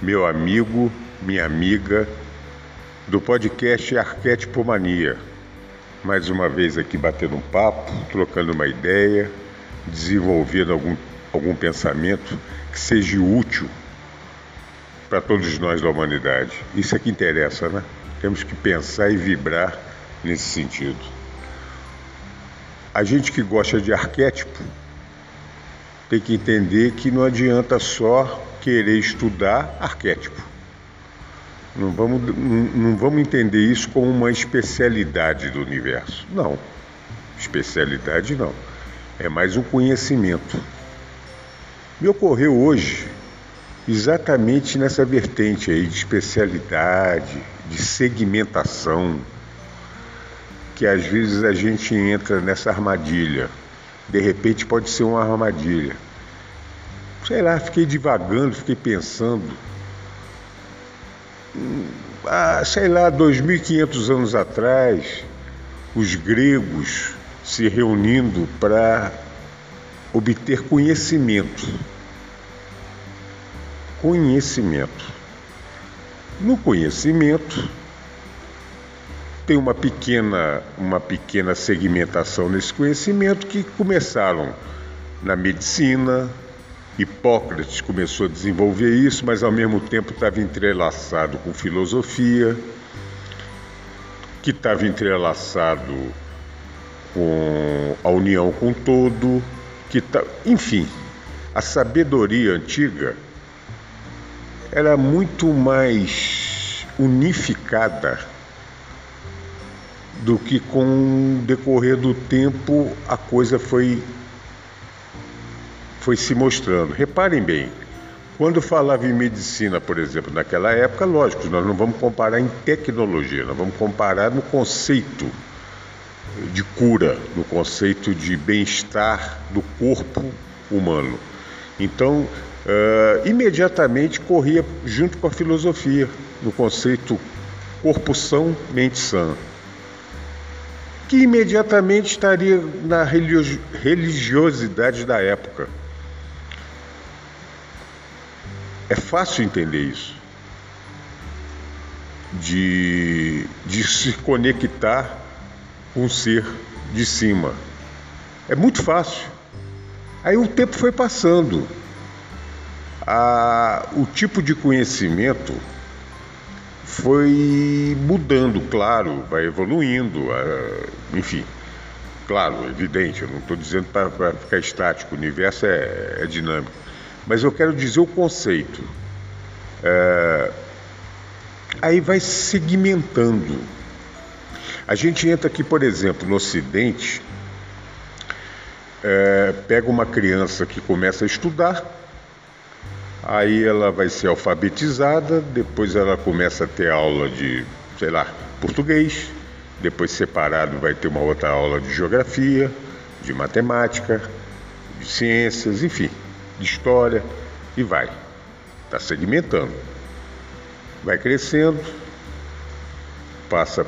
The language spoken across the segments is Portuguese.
meu amigo, minha amiga do podcast Arquétipo Mania. Mais uma vez aqui batendo um papo, trocando uma ideia, desenvolvendo algum, algum pensamento que seja útil para todos nós da humanidade. Isso é que interessa, né? Temos que pensar e vibrar nesse sentido. A gente que gosta de arquétipo tem que entender que não adianta só querer estudar arquétipo. Não vamos, não vamos entender isso como uma especialidade do universo. Não. Especialidade não. É mais um conhecimento. Me ocorreu hoje exatamente nessa vertente aí de especialidade, de segmentação, que às vezes a gente entra nessa armadilha. De repente pode ser uma armadilha. Sei lá, fiquei divagando, fiquei pensando. Ah, sei lá, 2.500 anos atrás, os gregos se reunindo para obter conhecimento. Conhecimento. No conhecimento, tem uma pequena, uma pequena segmentação nesse conhecimento que começaram na medicina, Hipócrates começou a desenvolver isso, mas ao mesmo tempo estava entrelaçado com filosofia, que estava entrelaçado com a união com todo, que tá, enfim, a sabedoria antiga era muito mais unificada do que com o decorrer do tempo a coisa foi foi se mostrando. Reparem bem, quando falava em medicina, por exemplo, naquela época, lógico, nós não vamos comparar em tecnologia, nós vamos comparar no conceito de cura, no conceito de bem-estar do corpo humano. Então, uh, imediatamente corria junto com a filosofia, no conceito corpo são, mente sã, que imediatamente estaria na religiosidade da época. É fácil entender isso. De, de se conectar com o ser de cima. É muito fácil. Aí o tempo foi passando. O tipo de conhecimento foi mudando, claro, vai evoluindo, enfim. Claro, evidente, eu não estou dizendo para ficar estático, o universo é, é dinâmico mas eu quero dizer o conceito. É... Aí vai segmentando. A gente entra aqui, por exemplo, no Ocidente, é... pega uma criança que começa a estudar, aí ela vai ser alfabetizada, depois ela começa a ter aula de, sei lá, português, depois separado vai ter uma outra aula de geografia, de matemática, de ciências, enfim de história e vai. Está segmentando. Vai crescendo, passa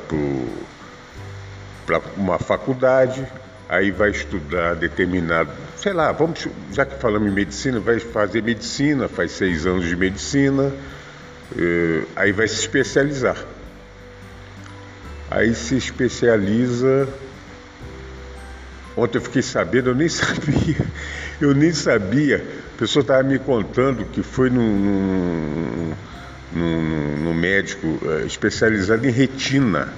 para uma faculdade, aí vai estudar determinado, sei lá, vamos, já que falamos em medicina, vai fazer medicina, faz seis anos de medicina, eh, aí vai se especializar. Aí se especializa. Ontem eu fiquei sabendo, eu nem sabia, eu nem sabia pessoa estava me contando que foi num, médico uh, especializado em retina.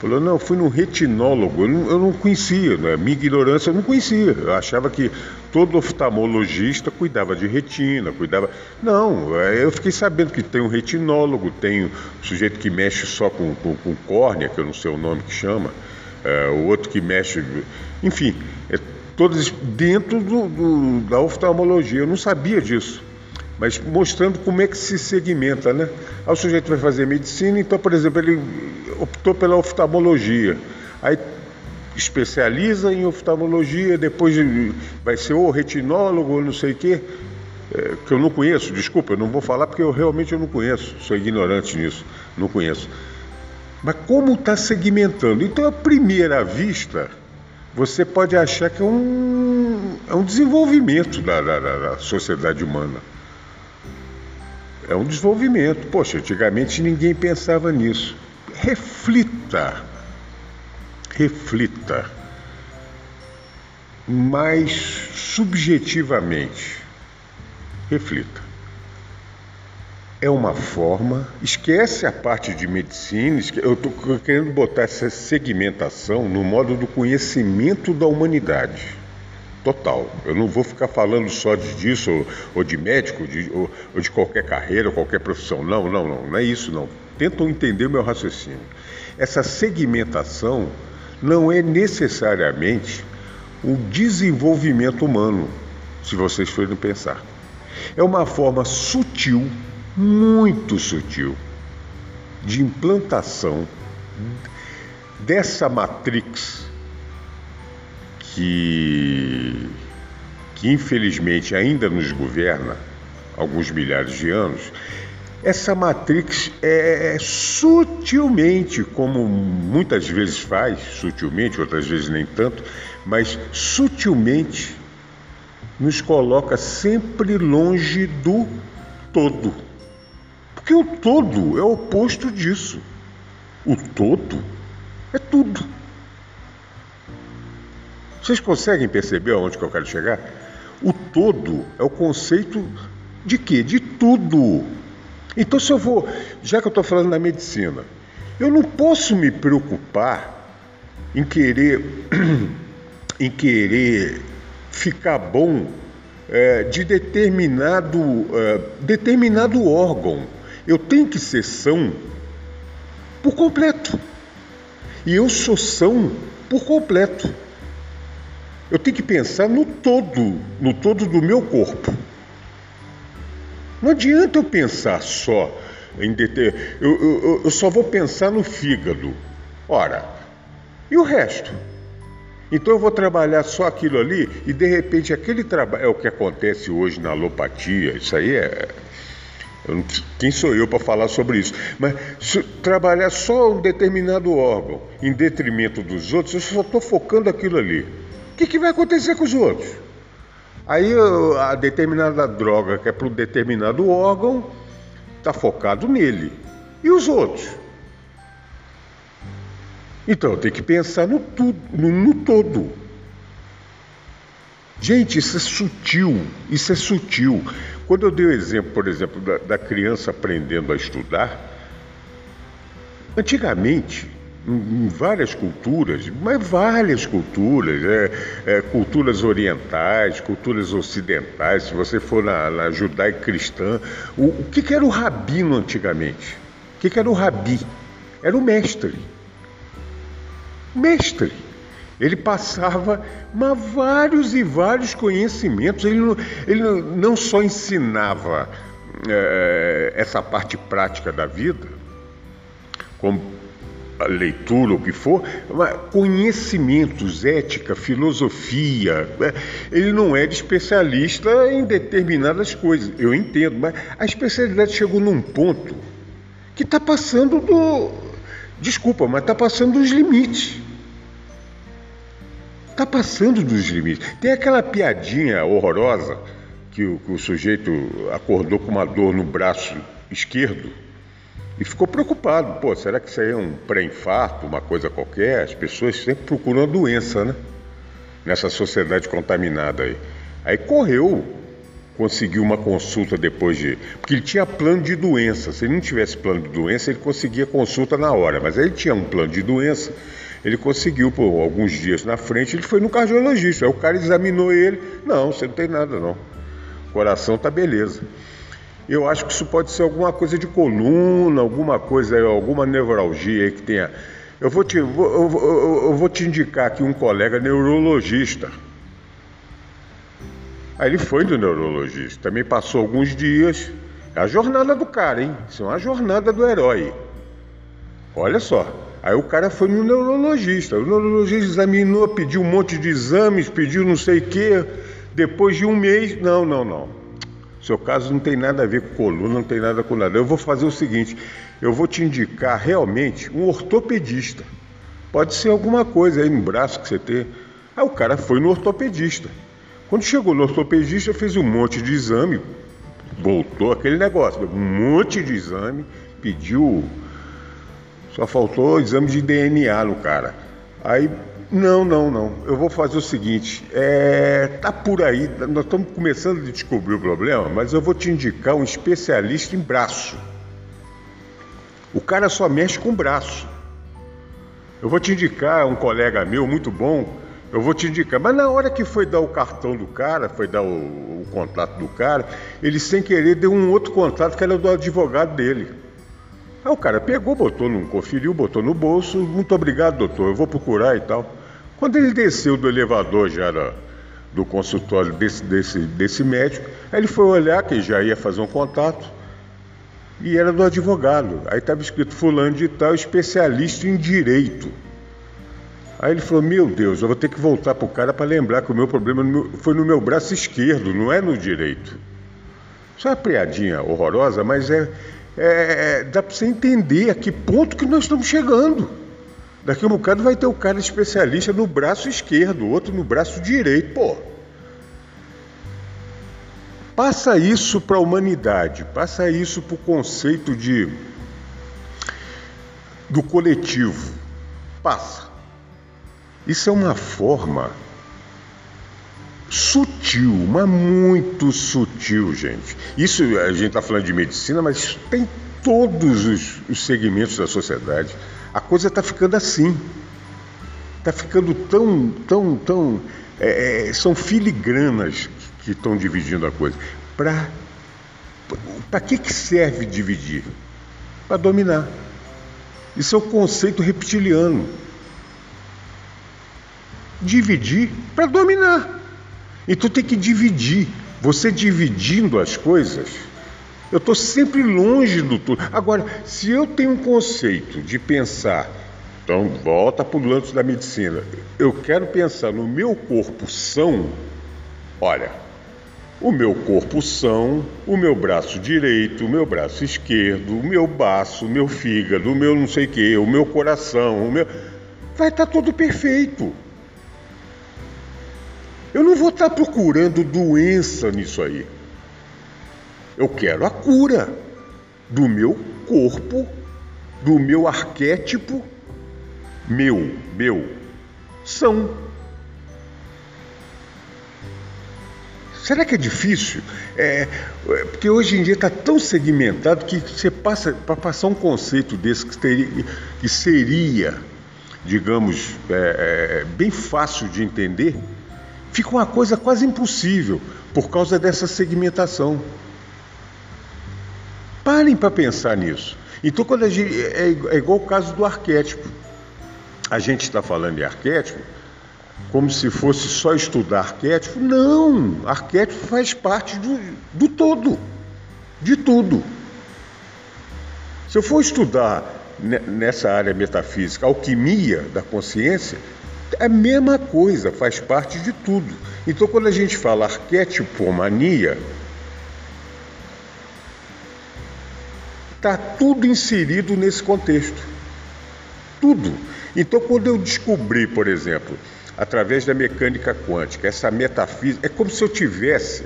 Falou, não, fui num retinólogo, eu não, eu não conhecia, né? minha ignorância eu não conhecia. Eu achava que todo oftalmologista cuidava de retina, cuidava. Não, eh, eu fiquei sabendo que tem um retinólogo, tem um sujeito que mexe só com, com, com córnea, que eu não sei o nome que chama, uh, o outro que mexe. Enfim, é todas dentro do, do, da oftalmologia. Eu não sabia disso. mas mostrando como é que se segmenta, né? Aí o sujeito vai fazer medicina, então, por exemplo, ele optou pela oftalmologia. Aí especializa em oftalmologia, depois vai ser ou retinólogo ou não sei o quê, é, que eu não conheço, desculpa, eu não vou falar porque eu realmente eu não conheço, sou ignorante nisso, não conheço. Mas como está segmentando? Então, à primeira vista, você pode achar que é um, é um desenvolvimento da, da, da sociedade humana. É um desenvolvimento. Poxa, antigamente ninguém pensava nisso. Reflita reflita mais subjetivamente. Reflita. É uma forma, esquece a parte de medicina, eu estou querendo botar essa segmentação no modo do conhecimento da humanidade. Total. Eu não vou ficar falando só disso, ou, ou de médico, de, ou, ou de qualquer carreira, qualquer profissão. Não, não, não. Não é isso, não. Tentam entender meu raciocínio. Essa segmentação não é necessariamente o desenvolvimento humano, se vocês forem pensar. É uma forma sutil, muito sutil, de implantação dessa matrix que, que infelizmente ainda nos governa alguns milhares de anos essa matrix é sutilmente, como muitas vezes faz, sutilmente, outras vezes nem tanto, mas sutilmente nos coloca sempre longe do todo. Porque o todo é o oposto disso. O todo é tudo. Vocês conseguem perceber aonde que eu quero chegar? O todo é o conceito de quê? De tudo. Então, se eu vou, já que eu estou falando da medicina, eu não posso me preocupar em querer, em querer ficar bom é, de determinado, é, determinado órgão. Eu tenho que ser são por completo. E eu sou são por completo. Eu tenho que pensar no todo, no todo do meu corpo. Não adianta eu pensar só em deter... eu, eu, eu só vou pensar no fígado. Ora, e o resto? Então eu vou trabalhar só aquilo ali e de repente aquele trabalho é o que acontece hoje na alopatia. Isso aí é. Não... quem sou eu para falar sobre isso? Mas trabalhar só um determinado órgão em detrimento dos outros, eu só estou focando aquilo ali. O que, que vai acontecer com os outros? Aí a determinada droga que é para um determinado órgão está focado nele. E os outros? Então tem que pensar no, tudo, no, no todo. Gente, isso é sutil, isso é sutil. Quando eu dei o exemplo, por exemplo, da, da criança aprendendo a estudar, antigamente em várias culturas, mas várias culturas, é, é, culturas orientais, culturas ocidentais, se você for na, na judaica cristã, o, o que, que, era o rabino antigamente? O que, que era o rabi? Era o mestre. Mestre. Ele passava mas vários e vários conhecimentos. Ele não, ele não só ensinava é, essa parte prática da vida, como leitura, o que for, conhecimentos, ética, filosofia. Né? Ele não é especialista em determinadas coisas, eu entendo, mas a especialidade chegou num ponto que está passando do. Desculpa, mas está passando dos limites. Está passando dos limites. Tem aquela piadinha horrorosa que o, que o sujeito acordou com uma dor no braço esquerdo e ficou preocupado. Pô, será que isso aí é um pré-infarto, uma coisa qualquer? As pessoas sempre procuram a doença, né? Nessa sociedade contaminada aí. Aí correu, conseguiu uma consulta depois de. Porque ele tinha plano de doença. Se ele não tivesse plano de doença, ele conseguia consulta na hora. Mas ele tinha um plano de doença. Ele conseguiu, por alguns dias na frente, ele foi no cardiologista. Aí o cara examinou ele. Não, você não tem nada, não. O coração tá beleza. Eu acho que isso pode ser alguma coisa de coluna, alguma coisa, alguma neuralgia que tenha. Eu vou te, vou, eu, eu vou te indicar aqui um colega neurologista. Aí ele foi no neurologista. Também passou alguns dias. É a jornada do cara, hein? Isso é uma jornada do herói. Olha só. Aí o cara foi no neurologista. O neurologista examinou, pediu um monte de exames, pediu não sei o quê. Depois de um mês, não, não, não. Seu caso não tem nada a ver com coluna, não tem nada com nada. Eu vou fazer o seguinte: eu vou te indicar realmente um ortopedista. Pode ser alguma coisa aí no braço que você tem. Aí o cara foi no ortopedista. Quando chegou no ortopedista, fez um monte de exame, voltou aquele negócio, um monte de exame, pediu. Só faltou exame de DNA no cara. Aí, não, não, não. Eu vou fazer o seguinte: é, tá por aí, nós estamos começando a descobrir o problema, mas eu vou te indicar um especialista em braço. O cara só mexe com braço. Eu vou te indicar um colega meu muito bom, eu vou te indicar. Mas na hora que foi dar o cartão do cara, foi dar o, o contato do cara, ele sem querer deu um outro contato que era do advogado dele. Aí o cara pegou, botou, não conferiu, botou no bolso. Muito obrigado, doutor, eu vou procurar e tal. Quando ele desceu do elevador já era do consultório desse, desse, desse médico, aí ele foi olhar que já ia fazer um contato e era do advogado. Aí estava escrito fulano de tal, especialista em direito. Aí ele falou: Meu Deus, eu vou ter que voltar para o cara para lembrar que o meu problema foi no meu braço esquerdo, não é no direito. Isso é uma piadinha horrorosa, mas é, é dá para você entender a que ponto que nós estamos chegando. Daqui a um bocado vai ter o cara especialista no braço esquerdo, o outro no braço direito. Pô, Passa isso para a humanidade, passa isso para o conceito de do coletivo. Passa. Isso é uma forma sutil, mas muito sutil, gente. Isso a gente está falando de medicina, mas tem todos os, os segmentos da sociedade. A coisa está ficando assim. Está ficando tão, tão, tão. É, é são filigranas que estão dividindo a coisa. Para para que, que serve dividir? Para dominar. Isso é o conceito reptiliano. Dividir para dominar. Então tem que dividir. Você dividindo as coisas, eu estou sempre longe do tudo. Agora, se eu tenho um conceito de pensar, então volta para o lance da medicina. Eu quero pensar no meu corpo são, olha, o meu corpo são, o meu braço direito, o meu braço esquerdo, o meu baço, o meu fígado, o meu não sei o que, o meu coração, o meu. Vai estar tá tudo perfeito. Eu não vou estar procurando doença nisso aí. Eu quero a cura do meu corpo, do meu arquétipo, meu, meu, são. Será que é difícil? É, é porque hoje em dia está tão segmentado que você passa para passar um conceito desse que, teria, que seria, digamos, é, é, bem fácil de entender, fica uma coisa quase impossível por causa dessa segmentação. Parem para pensar nisso. Então, quando a gente, é, é igual o caso do arquétipo. A gente está falando de arquétipo, como se fosse só estudar arquétipo. Não, arquétipo faz parte do, do todo, de tudo. Se eu for estudar nessa área metafísica, alquimia da consciência, é a mesma coisa, faz parte de tudo. Então, quando a gente fala arquétipo-mania, está tudo inserido nesse contexto. Tudo. Então, quando eu descobri, por exemplo, através da mecânica quântica, essa metafísica. É como se eu tivesse.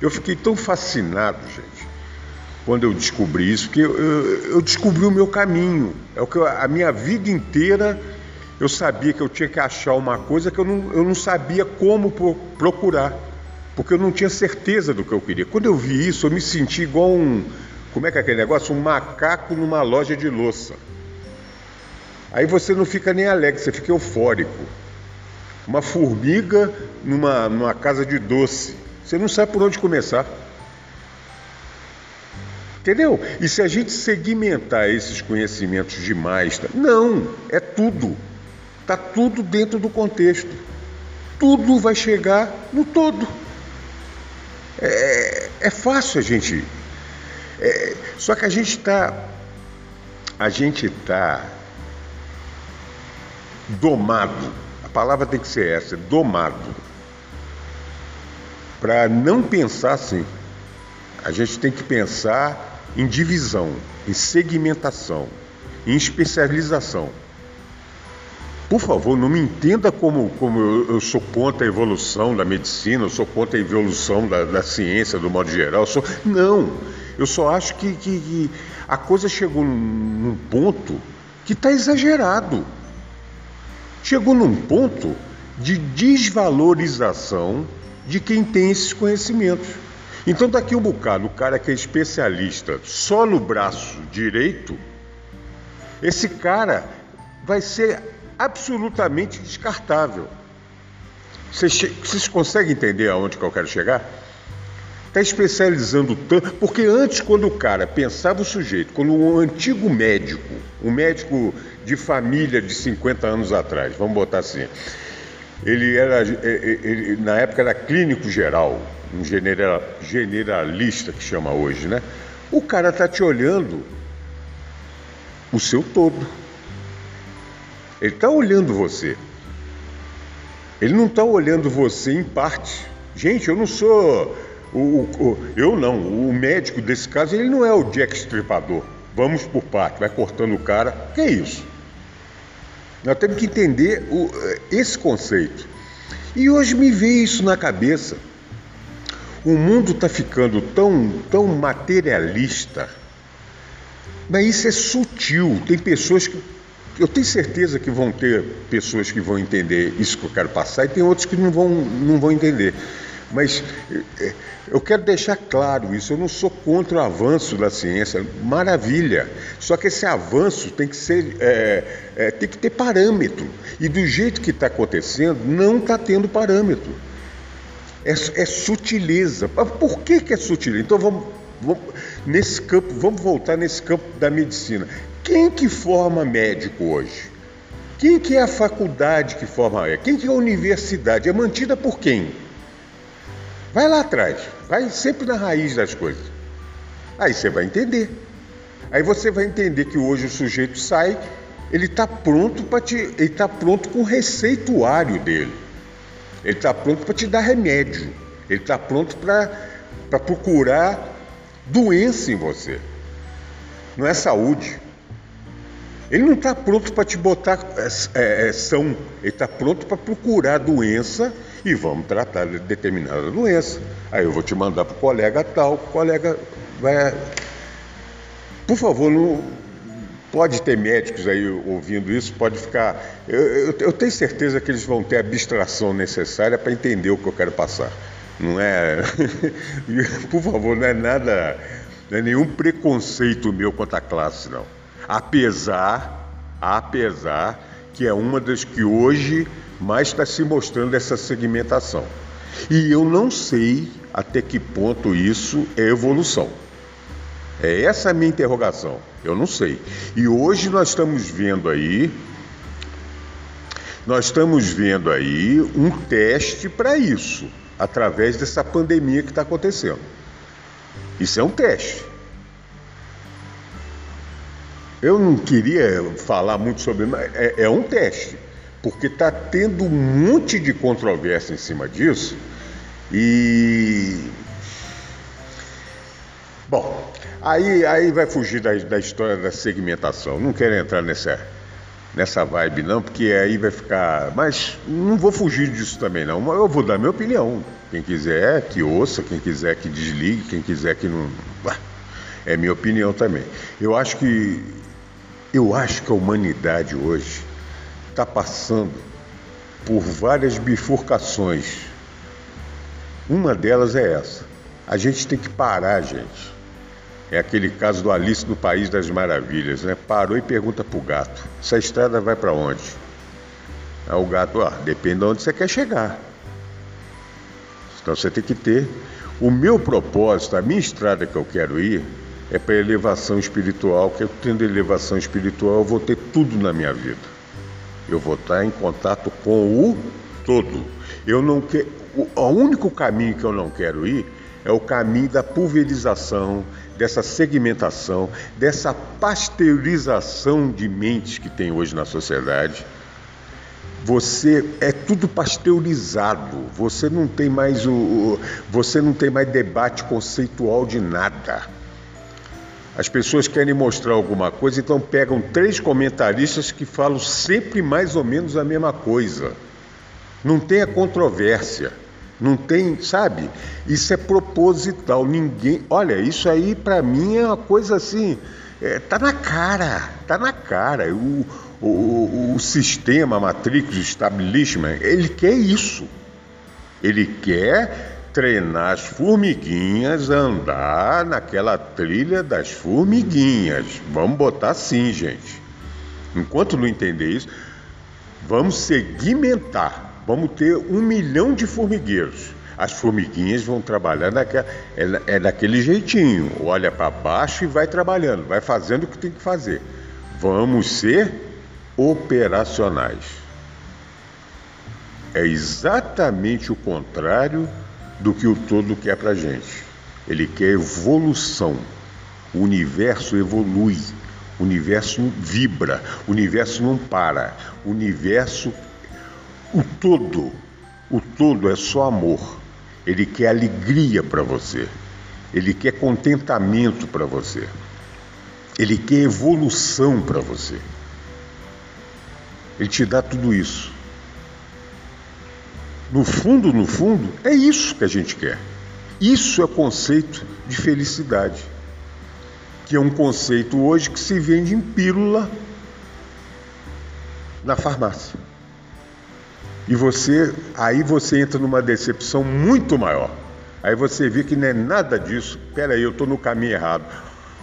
Eu fiquei tão fascinado, gente, quando eu descobri isso, que eu, eu, eu descobri o meu caminho. É o que eu, a minha vida inteira eu sabia que eu tinha que achar uma coisa que eu não, eu não sabia como procurar, porque eu não tinha certeza do que eu queria. Quando eu vi isso, eu me senti igual um. Como é que é aquele negócio? Um macaco numa loja de louça. Aí você não fica nem alegre, você fica eufórico uma formiga numa, numa casa de doce. Você não sabe por onde começar. Entendeu? E se a gente segmentar esses conhecimentos demais, tá? não, é tudo. Está tudo dentro do contexto. Tudo vai chegar no todo. É, é fácil a gente. É, só que a gente está. A gente está domado. A palavra tem que ser essa, domado. Para não pensar assim. A gente tem que pensar em divisão, em segmentação, em especialização. Por favor, não me entenda como, como eu, sou contra a evolução da medicina, eu sou contra a evolução da, da ciência, do modo geral. Sou... Não, eu só acho que, que, que a coisa chegou num, num ponto que está exagerado. Chegou num ponto de desvalorização de quem tem esses conhecimentos. Então, daqui um bocado, o cara que é especialista só no braço direito, esse cara vai ser absolutamente descartável. Vocês, conseguem entender aonde que eu quero chegar? Está especializando tanto. Porque antes, quando o cara pensava o sujeito, quando um antigo médico, um médico de família de 50 anos atrás, vamos botar assim, ele era, ele, na época era clínico geral, um general, generalista que chama hoje, né? O cara está te olhando o seu todo. Ele está olhando você. Ele não está olhando você em parte. Gente, eu não sou. O, o, eu não. O médico desse caso, ele não é o Jack Stripador. Vamos por parte, vai cortando o cara. Que é isso? Nós temos que entender o, esse conceito. E hoje me veio isso na cabeça. O mundo está ficando tão, tão materialista, mas isso é sutil. Tem pessoas que eu tenho certeza que vão ter pessoas que vão entender isso que eu quero passar e tem outros que não vão, não vão entender. Mas é, eu quero deixar claro isso, eu não sou contra o avanço da ciência, maravilha. Só que esse avanço tem que ser, é, é, tem que ter parâmetro. E do jeito que está acontecendo, não está tendo parâmetro. É, é, sutileza. Por que, que é sutileza? Então vamos, vamos, nesse campo, vamos voltar nesse campo da medicina. Quem que forma médico hoje? Quem que é a faculdade que forma? Quem que é a universidade? É mantida por quem? Vai lá atrás, vai sempre na raiz das coisas. Aí você vai entender. Aí você vai entender que hoje o sujeito sai, ele está pronto para te, ele está pronto com o receituário dele. Ele está pronto para te dar remédio. Ele está pronto para procurar doença em você. Não é saúde. Ele não está pronto para te botar é, é, são, ele está pronto para procurar a doença e vamos tratar de determinada doença. Aí eu vou te mandar para o colega tal, o colega vai. Por favor, não pode ter médicos aí ouvindo isso, pode ficar. Eu, eu, eu tenho certeza que eles vão ter a abstração necessária para entender o que eu quero passar. Não é. Por favor, não é nada. Não é nenhum preconceito meu quanto à classe, não apesar, apesar que é uma das que hoje mais está se mostrando essa segmentação. E eu não sei até que ponto isso é evolução. É essa a minha interrogação. Eu não sei. E hoje nós estamos vendo aí, nós estamos vendo aí um teste para isso, através dessa pandemia que está acontecendo. Isso é um teste. Eu não queria falar muito sobre, mas é, é um teste, porque está tendo um monte de controvérsia em cima disso e. Bom, aí, aí vai fugir da, da história da segmentação. Não quero entrar nessa, nessa vibe, não, porque aí vai ficar. Mas não vou fugir disso também, não. Eu vou dar minha opinião. Quem quiser que ouça, quem quiser que desligue, quem quiser que não. É minha opinião também. Eu acho que eu acho que a humanidade hoje está passando por várias bifurcações. Uma delas é essa. A gente tem que parar, gente. É aquele caso do Alice no País das Maravilhas, né? Parou e pergunta pro gato: essa estrada vai para onde? Aí o gato, ah, depende de onde você quer chegar. Então você tem que ter. O meu propósito, a minha estrada que eu quero ir, é para elevação espiritual, que eu tendo elevação espiritual, eu vou ter tudo na minha vida. Eu vou estar em contato com o todo. Eu não quero, o único caminho que eu não quero ir é o caminho da pulverização, dessa segmentação, dessa pasteurização de mentes que tem hoje na sociedade. Você é tudo pasteurizado. Você não tem mais o, você não tem mais debate conceitual de nada. As pessoas querem mostrar alguma coisa, então pegam três comentaristas que falam sempre mais ou menos a mesma coisa. Não tem a controvérsia. Não tem, sabe? Isso é proposital. Ninguém. Olha, isso aí para mim é uma coisa assim. É, tá na cara, tá na cara. O, o, o sistema Matrix Establishment, ele quer isso. Ele quer treinar as formiguinhas a andar naquela trilha das formiguinhas. Vamos botar assim, gente. Enquanto não entender isso, vamos segmentar. Vamos ter um milhão de formigueiros. As formiguinhas vão trabalhar naquela, é, é daquele jeitinho. Olha para baixo e vai trabalhando, vai fazendo o que tem que fazer. Vamos ser operacionais. É exatamente o contrário do que o todo quer para gente. Ele quer evolução. O universo evolui, o universo vibra, o universo não para, o universo, o todo, o todo é só amor. Ele quer alegria para você, ele quer contentamento para você, ele quer evolução para você. Ele te dá tudo isso. No fundo, no fundo, é isso que a gente quer. Isso é conceito de felicidade, que é um conceito hoje que se vende em pílula na farmácia. E você, aí você entra numa decepção muito maior. Aí você vê que não é nada disso. Peraí, eu estou no caminho errado.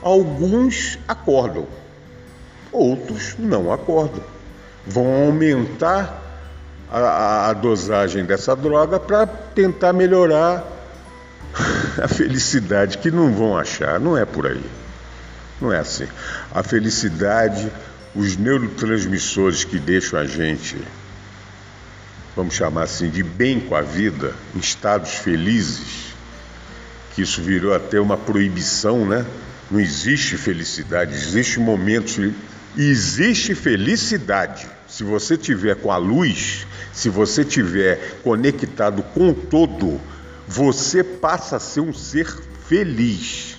Alguns acordam, outros não acordam. Vão aumentar a, a dosagem dessa droga para tentar melhorar a felicidade, que não vão achar, não é por aí. Não é assim. A felicidade, os neurotransmissores que deixam a gente, vamos chamar assim, de bem com a vida, em estados felizes, que isso virou até uma proibição, né? Não existe felicidade, existe momentos existe felicidade. Se você tiver com a luz, se você tiver conectado com o todo, você passa a ser um ser feliz.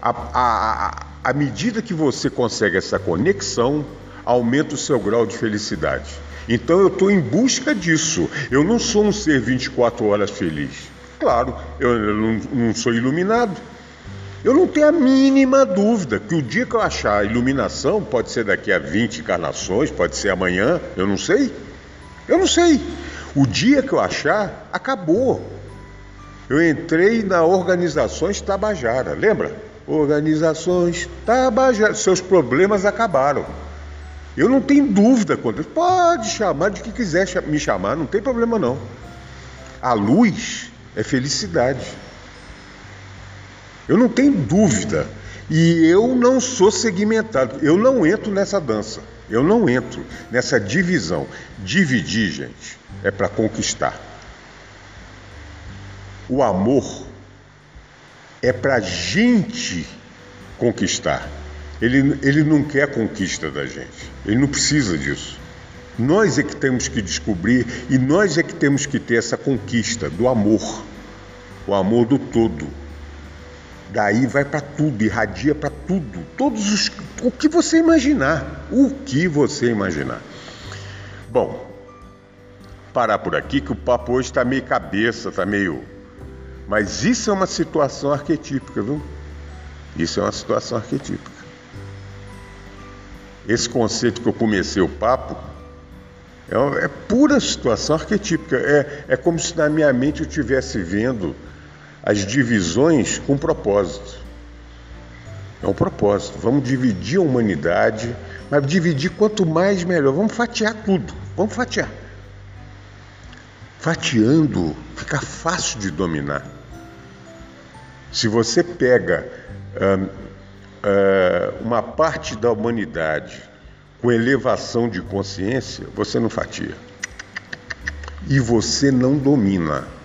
A, a, à medida que você consegue essa conexão, aumenta o seu grau de felicidade. Então eu estou em busca disso. Eu não sou um ser 24 horas feliz. Claro, eu não, não sou iluminado. Eu não tenho a mínima dúvida que o dia que eu achar a iluminação, pode ser daqui a 20 encarnações, pode ser amanhã, eu não sei. Eu não sei. O dia que eu achar, acabou. Eu entrei na Organizações Tabajara, lembra? Organizações Tabajara. Seus problemas acabaram. Eu não tenho dúvida quanto. Pode chamar de que quiser me chamar, não tem problema não. A luz é felicidade. Eu não tenho dúvida. E eu não sou segmentado. Eu não entro nessa dança. Eu não entro nessa divisão. Dividir, gente, é para conquistar. O amor é para gente conquistar. Ele, ele não quer conquista da gente. Ele não precisa disso. Nós é que temos que descobrir e nós é que temos que ter essa conquista do amor. O amor do todo. Daí vai para tudo, irradia para tudo, todos os o que você imaginar, o que você imaginar. Bom, parar por aqui que o papo hoje está meio cabeça, está meio, mas isso é uma situação arquetípica, viu? Isso é uma situação arquetípica. Esse conceito que eu comecei o papo é, é pura situação arquetípica. É, é como se na minha mente eu estivesse vendo as divisões com propósito. É um propósito. Vamos dividir a humanidade, mas dividir quanto mais melhor. Vamos fatiar tudo. Vamos fatiar. Fatiando fica fácil de dominar. Se você pega uh, uh, uma parte da humanidade com elevação de consciência, você não fatia. E você não domina.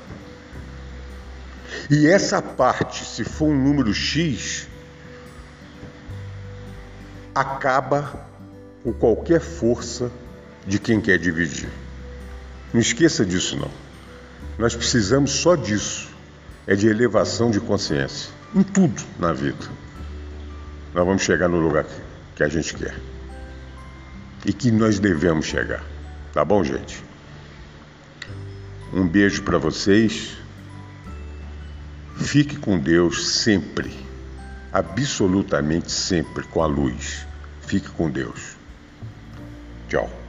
E essa parte, se for um número X, acaba com qualquer força de quem quer dividir. Não esqueça disso não. Nós precisamos só disso, é de elevação de consciência em tudo na vida. Nós vamos chegar no lugar que a gente quer e que nós devemos chegar. Tá bom, gente? Um beijo para vocês. Fique com Deus sempre, absolutamente sempre com a luz. Fique com Deus. Tchau.